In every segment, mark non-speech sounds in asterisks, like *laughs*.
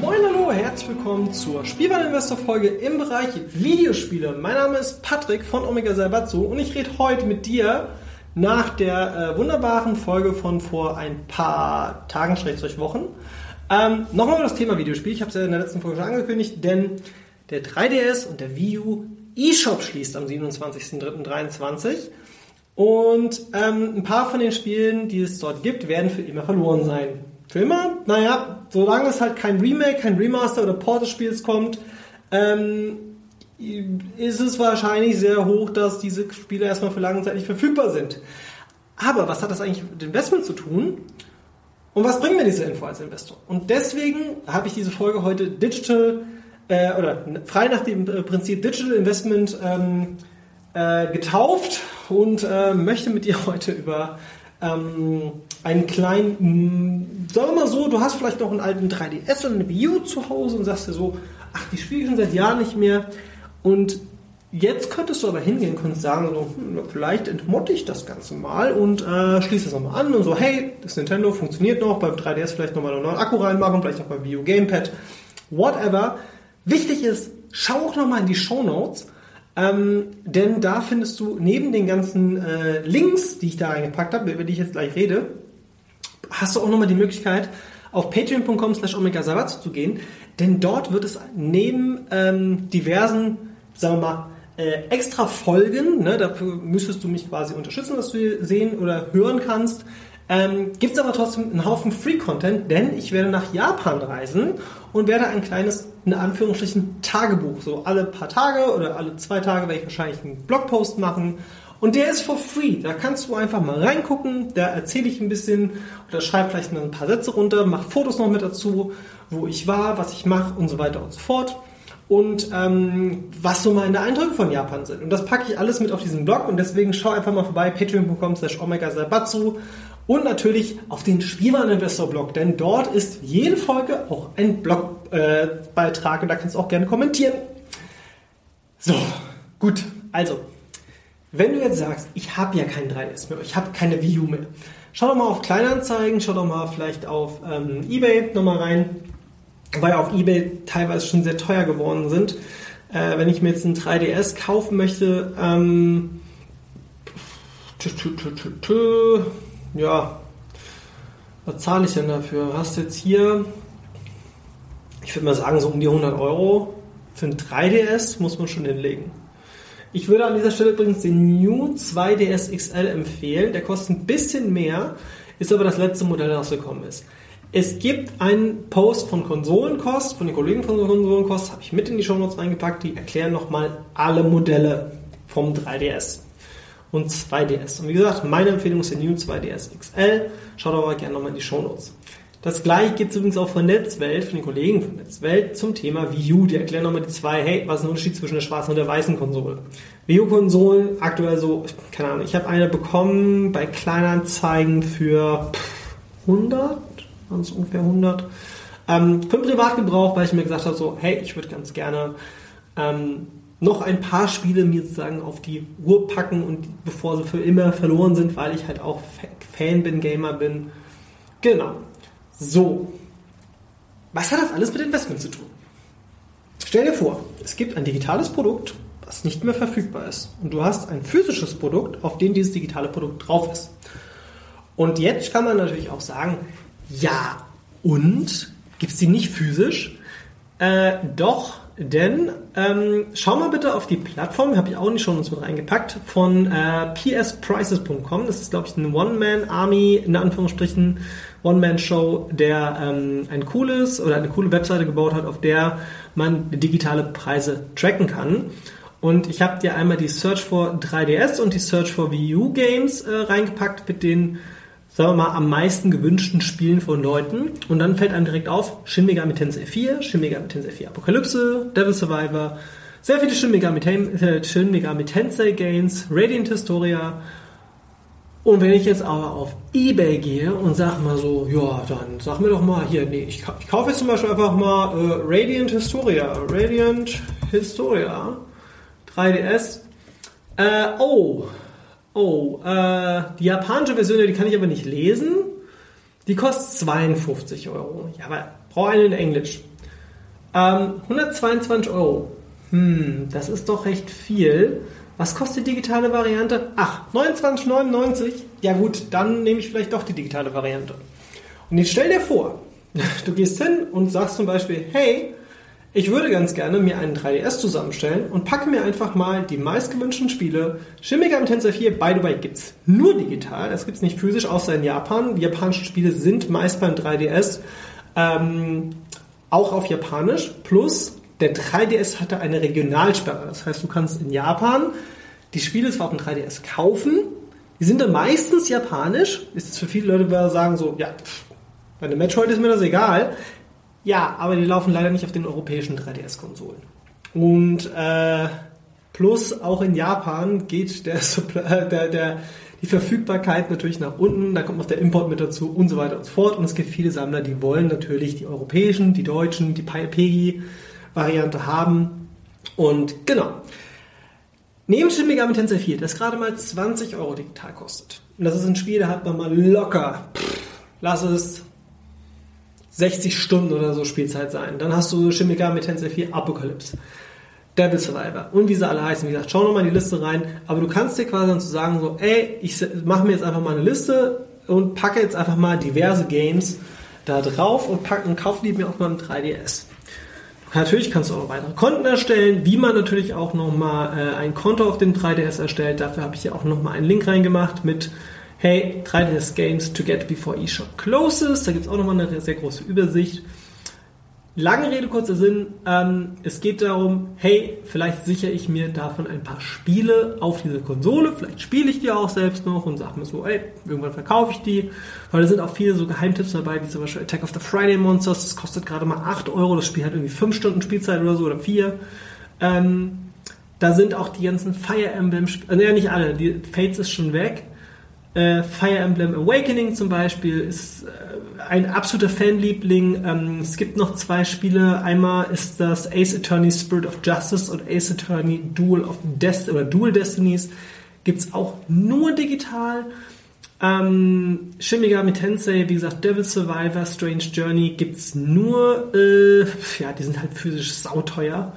Moin hallo, herzlich willkommen zur Spielwareninvestor Folge im Bereich Videospiele. Mein Name ist Patrick von Omega Salvatzo und ich rede heute mit dir nach der äh, wunderbaren Folge von vor ein paar Tagen, schrägstrich Wochen, ähm, nochmal über das Thema Videospiel. Ich habe es ja in der letzten Folge schon angekündigt, denn der 3DS und der Wii U eShop schließt am 27.03.2023 und ähm, ein paar von den Spielen, die es dort gibt, werden für immer verloren sein. Für? Naja, solange es halt kein Remake, kein Remaster oder Port des Spiels kommt, ähm, ist es wahrscheinlich sehr hoch, dass diese Spiele erstmal für lange Zeit nicht verfügbar sind. Aber was hat das eigentlich mit Investment zu tun? Und was bringt mir diese Info als Investor? Und deswegen habe ich diese Folge heute Digital äh, oder frei nach dem äh, Prinzip Digital Investment ähm, äh, getauft und äh, möchte mit dir heute über ähm, einen kleinen, mh, sagen wir mal so, du hast vielleicht noch einen alten 3DS oder eine Wii U zu Hause und sagst dir so, ach, die spiele ich schon seit Jahren nicht mehr. Und jetzt könntest du aber hingehen und sagen so, hm, vielleicht entmotte ich das Ganze mal und äh, schließe es nochmal an und so, hey, das Nintendo funktioniert noch, beim 3DS vielleicht nochmal einen neuen Akku reinmachen, vielleicht auch beim Wii U Gamepad, whatever. Wichtig ist, schau auch nochmal in die Show Notes ähm, denn da findest du neben den ganzen äh, Links, die ich da eingepackt habe, über die ich jetzt gleich rede, hast du auch nochmal die Möglichkeit, auf patreon.com slash omega zu gehen, denn dort wird es neben ähm, diversen, sagen wir mal, äh, extra Folgen, ne, dafür müsstest du mich quasi unterstützen, dass du sehen oder hören kannst. Ähm, Gibt es aber trotzdem einen Haufen Free-Content, denn ich werde nach Japan reisen und werde ein kleines, in Anführungsstrichen, Tagebuch. So alle paar Tage oder alle zwei Tage werde ich wahrscheinlich einen Blogpost machen. Und der ist for free. Da kannst du einfach mal reingucken. Da erzähle ich ein bisschen oder schreibe vielleicht ein paar Sätze runter, mache Fotos noch mit dazu, wo ich war, was ich mache und so weiter und so fort und ähm, was so meine Eindrücke von Japan sind. Und das packe ich alles mit auf diesen Blog und deswegen schau einfach mal vorbei, patreon.com slash omega und natürlich auf den Spielwareninvestor Blog, denn dort ist jede Folge auch ein Blogbeitrag äh, und da kannst du auch gerne kommentieren. So, gut, also, wenn du jetzt sagst, ich habe ja kein 3DS mehr, ich habe keine U mehr, schau doch mal auf Kleinanzeigen, schau doch mal vielleicht auf ähm, Ebay nochmal rein weil auf eBay teilweise schon sehr teuer geworden sind. Äh, wenn ich mir jetzt ein 3DS kaufen möchte, ähm, tü, tü, tü, ja, was zahle ich denn dafür? Hast jetzt hier, ich würde mal sagen, so um die 100 Euro für ein 3DS muss man schon hinlegen. Ich würde an dieser Stelle übrigens den New 2DS XL empfehlen. Der kostet ein bisschen mehr, ist aber das letzte Modell, das rausgekommen ist. Es gibt einen Post von Konsolenkost, von den Kollegen von Konsolenkost, habe ich mit in die Show Notes reingepackt, die erklären nochmal alle Modelle vom 3DS und 2DS. Und wie gesagt, meine Empfehlung ist der New 2DS XL. Schaut aber gerne nochmal in die Show Notes. Das gleiche gibt es übrigens auch von Netzwelt, von den Kollegen von Netzwelt zum Thema Wii U. Die erklären nochmal die zwei, hey, was ist der Unterschied zwischen der schwarzen und der weißen Konsole? Wii U-Konsolen aktuell so, keine Ahnung, ich habe eine bekommen bei Kleinanzeigen für 100, waren es ungefähr 100. Ähm, für den Privatgebrauch, weil ich mir gesagt habe, so, hey, ich würde ganz gerne ähm, noch ein paar Spiele mir sozusagen auf die Uhr packen und bevor sie für immer verloren sind, weil ich halt auch Fan bin, Gamer bin. Genau. So. Was hat das alles mit Investment zu tun? Stell dir vor, es gibt ein digitales Produkt, was nicht mehr verfügbar ist. Und du hast ein physisches Produkt, auf dem dieses digitale Produkt drauf ist. Und jetzt kann man natürlich auch sagen, ja, und? Gibt es die nicht physisch? Äh, doch, denn ähm, schau mal bitte auf die Plattform, habe ich auch nicht schon uns mit reingepackt, von äh, psprices.com. Das ist, glaube ich, ein One-Man-Army, in Anführungsstrichen, One-Man-Show, der ähm, ein cooles oder eine coole Webseite gebaut hat, auf der man digitale Preise tracken kann. Und ich habe dir einmal die Search for 3DS und die Search for Wii U Games äh, reingepackt mit den sagen wir mal, am meisten gewünschten Spielen von Leuten. Und dann fällt einem direkt auf, Shin Megami Tensei 4, Shin Megami Tensei 4 Apokalypse, Devil Survivor, sehr viele Shin Megami, äh, Shin Megami Tensei Games, Radiant Historia. Und wenn ich jetzt aber auf Ebay gehe und sag mal so, ja, dann sag mir doch mal hier, nee, ich, ich kaufe jetzt zum Beispiel einfach mal äh, Radiant Historia, Radiant Historia, 3DS. Äh, oh, oh, äh, die japanische Version, die kann ich aber nicht lesen. Die kostet 52 Euro. Ja, aber brauche eine in Englisch. Ähm, 122 Euro. Hm, das ist doch recht viel. Was kostet die digitale Variante? Ach, 29,99. Ja gut, dann nehme ich vielleicht doch die digitale Variante. Und jetzt stell dir vor, *laughs* du gehst hin und sagst zum Beispiel, hey, ich würde ganz gerne mir einen 3DS zusammenstellen und packe mir einfach mal die meistgewünschten Spiele. Shin Megami Tensei 4, by the way, gibt's nur digital. Das gibt's nicht physisch, außer in Japan. Die japanischen Spiele sind meist beim 3DS ähm, auch auf Japanisch. Plus, der 3DS hatte eine Regionalsperre. Das heißt, du kannst in Japan die Spiele zwar auf dem 3DS kaufen, die sind dann meistens japanisch. Ist es für viele Leute, die sagen so, ja, bei einem Metroid ist mir das egal. Ja, aber die laufen leider nicht auf den europäischen 3DS-Konsolen. Und äh, plus auch in Japan geht der, äh, der, der, die Verfügbarkeit natürlich nach unten, da kommt noch der Import mit dazu und so weiter und so fort. Und es gibt viele Sammler, die wollen natürlich die europäischen, die deutschen, die PEGI-Variante haben. Und genau. Neben Shin Megami Tensei 4, das gerade mal 20 Euro digital kostet. Und das ist ein Spiel, da hat man mal locker, pff, lass es 60 Stunden oder so Spielzeit sein. Dann hast du Shin Megami Tensei 4 Apocalypse. Devil Survivor und wie sie alle heißen. Wie gesagt, schau nochmal in die Liste rein. Aber du kannst dir quasi dann zu sagen, so, ey, ich mache mir jetzt einfach mal eine Liste und packe jetzt einfach mal diverse Games da drauf und, pack, und kaufe die mir auf meinem 3DS. Du natürlich kannst du auch weitere Konten erstellen, wie man natürlich auch nochmal äh, ein Konto auf dem 3DS erstellt. Dafür habe ich hier auch nochmal einen Link reingemacht mit Hey, 3DS Games to get before eShop closes. Da gibt es auch nochmal eine sehr große Übersicht. Lange Rede, kurzer Sinn. Ähm, es geht darum, hey, vielleicht sichere ich mir davon ein paar Spiele auf diese Konsole. Vielleicht spiele ich die auch selbst noch und sage mir so, ey, irgendwann verkaufe ich die. Weil da sind auch viele so Geheimtipps dabei, wie zum Beispiel Attack of the Friday Monsters. Das kostet gerade mal 8 Euro. Das Spiel hat irgendwie 5 Stunden Spielzeit oder so oder 4. Ähm, da sind auch die ganzen Fire Emblem, äh, ja nicht alle, die Fates ist schon weg. Äh, Fire Emblem Awakening zum Beispiel ist äh, ein absoluter Fanliebling. Ähm, es gibt noch zwei Spiele. Einmal ist das Ace Attorney Spirit of Justice und Ace Attorney Duel of Dest oder Dual Destinies. Gibt es auch nur digital. Ähm, Shin Tensei, wie gesagt, Devil Survivor, Strange Journey gibt es nur, äh, ja, die sind halt physisch sauteuer.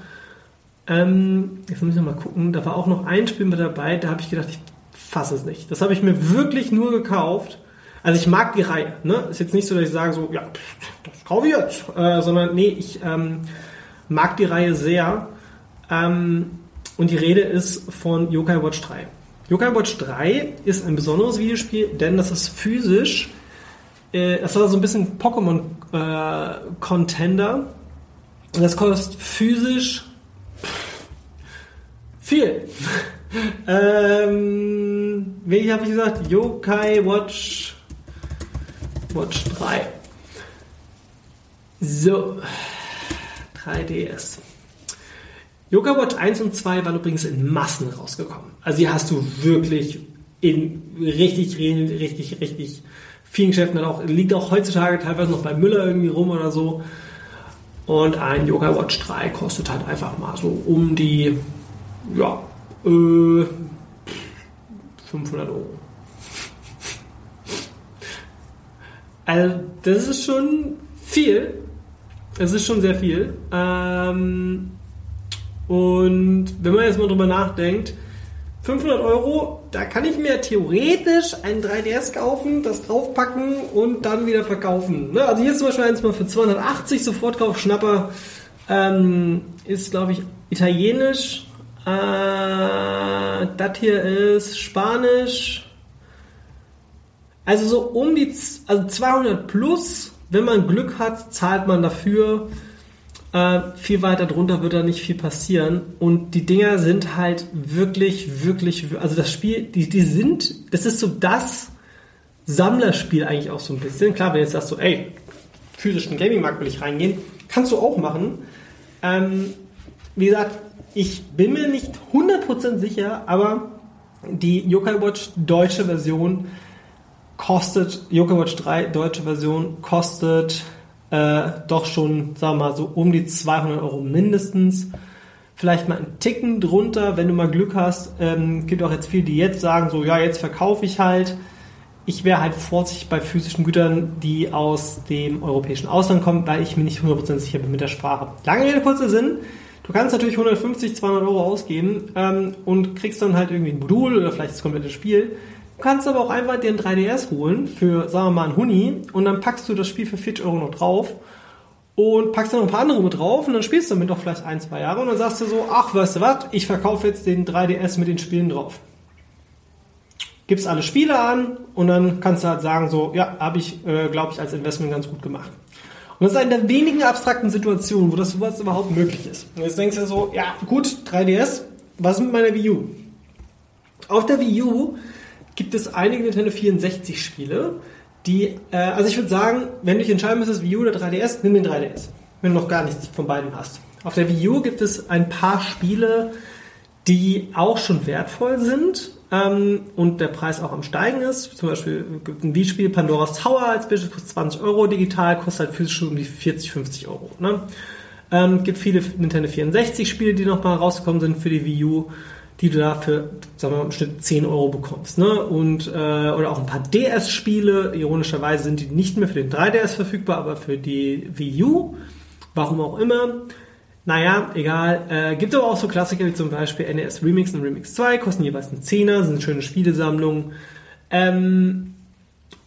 Ähm, jetzt muss ich mal gucken, da war auch noch ein Spiel mit dabei, da habe ich gedacht, ich fasse es nicht. Das habe ich mir wirklich nur gekauft, also ich mag die Reihe. Ne? Ist jetzt nicht so, dass ich sage so, ja, das kaufe ich jetzt. Äh, sondern nee, ich ähm, mag die Reihe sehr. Ähm, und die Rede ist von Yokai Watch 3. Yokai Watch 3 ist ein besonderes Videospiel, denn das ist physisch. Äh, das war so ein bisschen Pokémon-Contender. Äh, das kostet physisch viel. Ähm, wie habe ich gesagt? Yokai Watch Watch 3. So, 3DS. Yoga Watch 1 und 2 waren übrigens in Massen rausgekommen. Also die hast du wirklich in richtig, richtig, richtig vielen Geschäften. Auch, liegt auch heutzutage teilweise noch bei Müller irgendwie rum oder so. Und ein Yoga Watch 3 kostet halt einfach mal so um die, ja, äh, 500 Euro. Also, das ist schon viel. Es ist schon sehr viel. Ähm, und wenn man jetzt mal drüber nachdenkt, 500 Euro, da kann ich mir theoretisch ein 3DS kaufen, das draufpacken und dann wieder verkaufen. Ne? Also hier ist zum Beispiel eins mal für 280 Sofortkauf Schnapper. Ähm, ist, glaube ich, italienisch. Äh, das hier ist Spanisch. Also so um die also 200 plus, wenn man Glück hat, zahlt man dafür. Äh, viel weiter drunter wird da nicht viel passieren. Und die Dinger sind halt wirklich, wirklich, also das Spiel, die, die sind, das ist so das Sammlerspiel eigentlich auch so ein bisschen. Klar, wenn jetzt sagst du, ey, physischen Gaming-Markt will ich reingehen, kannst du auch machen. Ähm, wie gesagt, ich bin mir nicht 100% sicher, aber die Yokai Watch deutsche Version kostet, Yoga Watch 3 deutsche Version kostet äh, doch schon, sagen wir mal, so um die 200 Euro mindestens. Vielleicht mal einen Ticken drunter, wenn du mal Glück hast. Ähm, gibt auch jetzt viele, die jetzt sagen, so, ja, jetzt verkaufe ich halt. Ich wäre halt vorsichtig bei physischen Gütern, die aus dem europäischen Ausland kommen, weil ich mir nicht 100% sicher bin mit der Sprache. Lange Rede, kurzer Sinn. Du kannst natürlich 150, 200 Euro ausgeben ähm, und kriegst dann halt irgendwie ein Modul oder vielleicht das komplette Spiel. Du kannst aber auch einfach dir ein 3DS holen für, sagen wir mal, ein Huni und dann packst du das Spiel für 40 Euro noch drauf und packst dann noch ein paar andere mit drauf und dann spielst du damit noch vielleicht ein, zwei Jahre und dann sagst du so, ach, weißt du was, ich verkaufe jetzt den 3DS mit den Spielen drauf. Gibst alle Spiele an und dann kannst du halt sagen so, ja, habe ich, äh, glaube ich, als Investment ganz gut gemacht. Und das ist eine der wenigen abstrakten Situationen, wo das sowas überhaupt möglich ist. Und jetzt denkst du so, ja, gut, 3DS, was mit meiner Wii U? Auf der Wii U gibt es einige Nintendo 64 Spiele, die, äh, also ich würde sagen, wenn du dich entscheiden müsstest, Wii U oder 3DS, nimm den 3DS. Wenn du noch gar nichts von beiden hast. Auf der Wii U gibt es ein paar Spiele, die auch schon wertvoll sind ähm, und der Preis auch am Steigen ist. Zum Beispiel gibt ein Wii-Spiel Pandora's Tower als Beispiel kostet 20 Euro, digital kostet halt physisch um die 40, 50 Euro. Ne? Ähm, gibt viele Nintendo 64 Spiele, die noch mal rausgekommen sind für die Wii U die du dafür, sagen wir mal, im Schnitt 10 Euro bekommst. Ne? Und, äh, oder auch ein paar DS-Spiele. Ironischerweise sind die nicht mehr für den 3DS verfügbar, aber für die Wii U. Warum auch immer. Naja, egal. Äh, gibt aber auch so Klassiker wie zum Beispiel NES Remix und Remix 2, kosten jeweils einen Zehner, sind schöne Spielesammlungen. Ähm,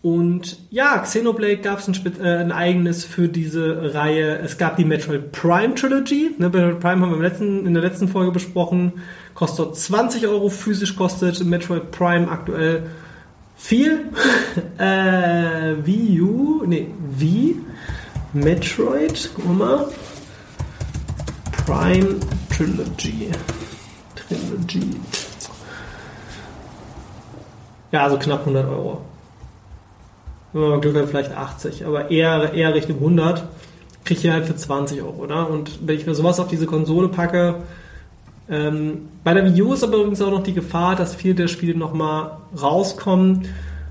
Und ja, Xenoblade gab es ein, äh, ein eigenes für diese Reihe. Es gab die Metroid Prime Trilogy. Ne, Metroid Prime haben wir letzten, in der letzten Folge besprochen. Kostet dort 20 Euro. Physisch kostet Metroid Prime aktuell viel. *laughs* äh, Wii U, nee, Wii, Metroid, guck mal. Prime Trilogy. Trilogy. Ja, also knapp 100 Euro. Wenn man Glück hat, vielleicht 80, aber eher, eher Richtung 100. Kriege ich hier halt für 20 Euro, ne? Und wenn ich mir sowas auf diese Konsole packe, ähm, bei der Wii U ist aber übrigens auch noch die Gefahr, dass viele der Spiele nochmal rauskommen.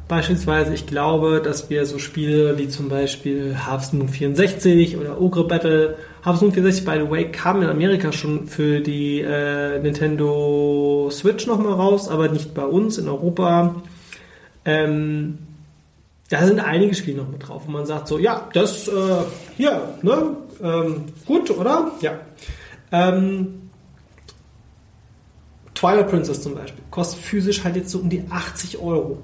Beispielsweise, ich glaube, dass wir so Spiele wie zum Beispiel Harvest Moon 64 oder Ogre Battle, Harvest Moon 64, by the way, kam in Amerika schon für die äh, Nintendo Switch nochmal raus, aber nicht bei uns in Europa. Ähm, da sind einige Spiele noch mit drauf, wo man sagt so, ja, das, äh, hier, ne, ähm, gut, oder? Ja. Ähm, Twilight Princess zum Beispiel kostet physisch halt jetzt so um die 80 Euro.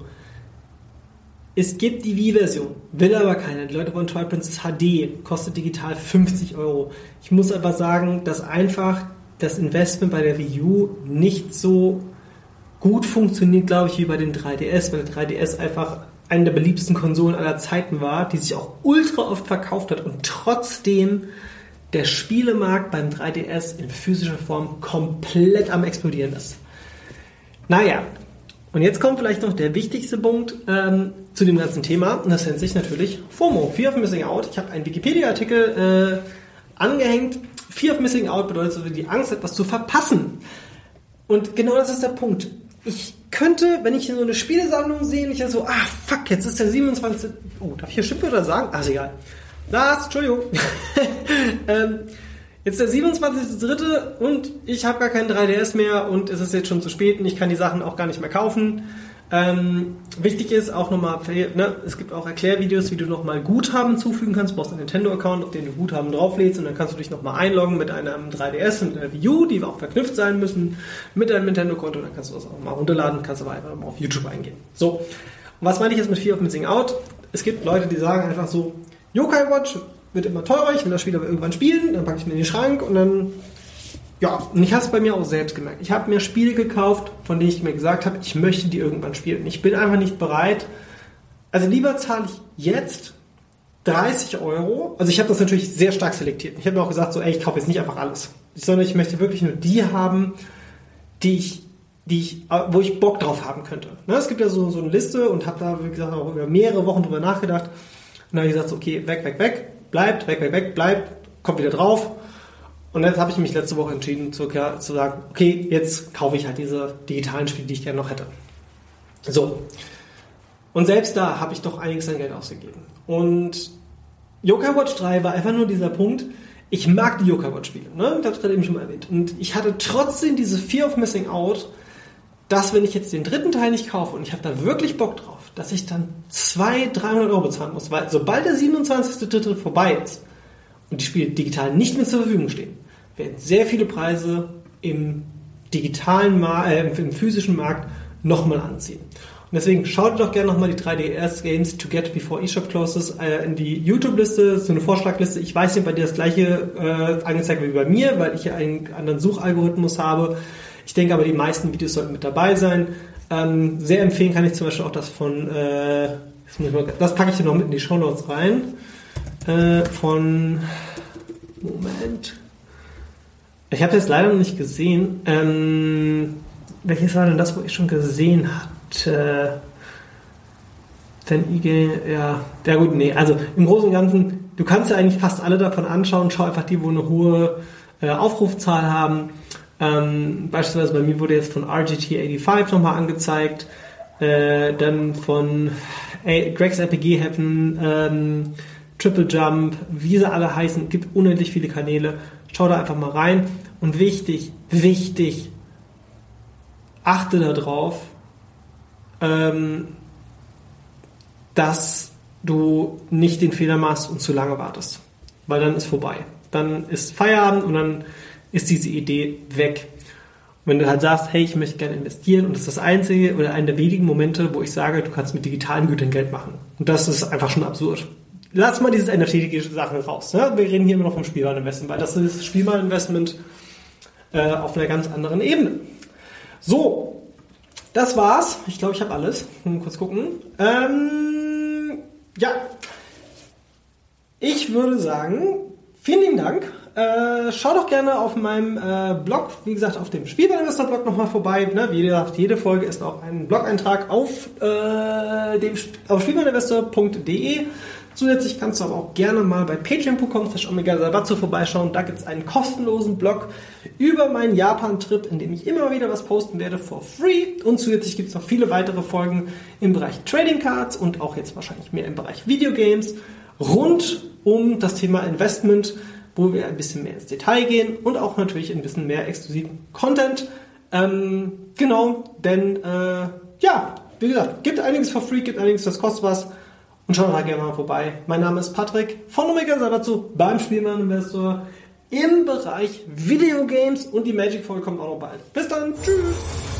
Es gibt die Wii-Version, will aber keiner. Die Leute wollen Twilight Princess HD, kostet digital 50 Euro. Ich muss aber sagen, dass einfach das Investment bei der Wii U nicht so gut funktioniert, glaube ich, wie bei den 3DS, weil der 3DS einfach eine der beliebtesten Konsolen aller Zeiten war, die sich auch ultra oft verkauft hat und trotzdem der Spielemarkt beim 3DS in physischer Form komplett am explodieren ist. Naja, und jetzt kommt vielleicht noch der wichtigste Punkt ähm, zu dem ganzen Thema, und das nennt sich natürlich FOMO, Fear of Missing Out. Ich habe einen Wikipedia-Artikel äh, angehängt. Fear of Missing Out bedeutet so die Angst, etwas zu verpassen. Und genau das ist der Punkt. Ich könnte, wenn ich so eine Spielesammlung sehe, nicht so, ah, fuck, jetzt ist der 27. Oh, darf ich hier Schimpfwörter sagen? Ach, ist egal. Lars, Entschuldigung. *laughs* ähm, jetzt der 27.3. und ich habe gar keinen 3DS mehr und es ist jetzt schon zu spät und ich kann die Sachen auch gar nicht mehr kaufen. Ähm, wichtig ist auch nochmal, ne, es gibt auch Erklärvideos, wie du nochmal Guthaben zufügen kannst. Du brauchst einen Nintendo-Account, auf den du Guthaben drauflädst und dann kannst du dich nochmal einloggen mit einem 3DS und einer Wii U, die auch verknüpft sein müssen mit deinem Nintendo-Konto. Dann kannst du das auch mal runterladen, kannst aber einfach mal auf YouTube eingehen. So, und was meine ich jetzt mit Fear of Missing Out? Es gibt Leute, die sagen einfach so, Yokai Watch wird immer teurer, ich will das Spiel aber irgendwann spielen, dann packe ich mir in den Schrank und dann ja, und ich habe es bei mir auch selbst gemerkt. Ich habe mir Spiele gekauft, von denen ich mir gesagt habe, ich möchte die irgendwann spielen. Ich bin einfach nicht bereit. Also lieber zahle ich jetzt 30 Euro. Also ich habe das natürlich sehr stark selektiert. Ich habe mir auch gesagt, so, ey, ich kaufe jetzt nicht einfach alles, sondern ich möchte wirklich nur die haben, die ich, die ich, wo ich Bock drauf haben könnte. Ne, es gibt ja so, so eine Liste und habe da, wie gesagt, auch über mehrere Wochen drüber nachgedacht. Und dann habe ich gesagt, so, okay, weg, weg, weg, bleibt, weg, weg, weg, bleibt, kommt wieder drauf. Und jetzt habe ich mich letzte Woche entschieden zu, zu sagen, okay, jetzt kaufe ich halt diese digitalen Spiele, die ich gerne noch hätte. So. Und selbst da habe ich doch einiges an Geld ausgegeben. Und Yokai Watch 3 war einfach nur dieser Punkt, ich mag die Yokai Watch Spiele, ne? Ich habe es gerade eben schon mal erwähnt. Und ich hatte trotzdem diese Fear of Missing Out, dass wenn ich jetzt den dritten Teil nicht kaufe und ich habe da wirklich Bock drauf, dass ich dann 200, 300 Euro bezahlen muss, weil sobald der 27.3. vorbei ist und die Spiele digital nicht mehr zur Verfügung stehen, werden sehr viele Preise im digitalen, äh, im physischen Markt nochmal anziehen. Und deswegen schaut doch gerne nochmal die 3DS Games to Get Before eShop Closes äh, in die YouTube-Liste, so eine Vorschlagliste. Ich weiß nicht, bei dir das gleiche äh, angezeigt wird wie bei mir, weil ich hier einen anderen Suchalgorithmus habe. Ich denke aber, die meisten Videos sollten mit dabei sein. Ähm, sehr empfehlen kann ich zum Beispiel auch das von, äh, das, mal, packe ich hier noch mit in die Show Notes rein, äh, von, Moment, ich habe das leider noch nicht gesehen. Ähm, welches war denn das, wo ich schon gesehen hatte? Denn IG, ja, ja gut, nee, also im Großen und Ganzen, du kannst ja eigentlich fast alle davon anschauen, schau einfach die, wo eine hohe äh, Aufrufzahl haben. Ähm, beispielsweise bei mir wurde jetzt von RGT85 nochmal angezeigt, äh, dann von äh, Greg's RPG Heaven, ähm, Triple Jump, wie sie alle heißen, gibt unendlich viele Kanäle. Schau da einfach mal rein. Und wichtig, wichtig, achte darauf, ähm, dass du nicht den Fehler machst und zu lange wartest. Weil dann ist vorbei. Dann ist Feierabend und dann ist diese Idee weg. Wenn du halt sagst, hey, ich möchte gerne investieren und das ist das einzige oder einer der wenigen Momente, wo ich sage, du kannst mit digitalen Gütern Geld machen. Und das ist einfach schon absurd. Lass mal dieses NFT-Sachen raus. Ne? Wir reden hier immer noch vom Spielwareninvestment, weil das ist Spielwareninvestment äh, auf einer ganz anderen Ebene. So, das war's. Ich glaube, ich habe alles. Mal kurz gucken. Ähm, ja, ich würde sagen, vielen lieben Dank. Äh, schau doch gerne auf meinem äh, Blog, wie gesagt, auf dem Spielwareninvestor-Blog nochmal vorbei. Ne? Wie gesagt, jede Folge ist auch ein Blog-Eintrag auf, äh, auf spielwareninvestor.de. Zusätzlich kannst du aber auch gerne mal bei patreon.com Omega Sabatsu vorbeischauen. Da gibt es einen kostenlosen Blog über meinen Japan-Trip, in dem ich immer wieder was posten werde for free. Und zusätzlich gibt es noch viele weitere Folgen im Bereich Trading Cards und auch jetzt wahrscheinlich mehr im Bereich Videogames rund um das Thema Investment, wo wir ein bisschen mehr ins Detail gehen und auch natürlich ein bisschen mehr exklusiven Content. Ähm, genau, denn äh, ja, wie gesagt, gibt einiges for free, gibt einiges, das kostet was. Und schaut da gerne mal vorbei. Mein Name ist Patrick von Omega Sabatsu beim Spielmann Investor im Bereich Videogames und die Magic Folge kommt auch noch bald. Bis dann, tschüss!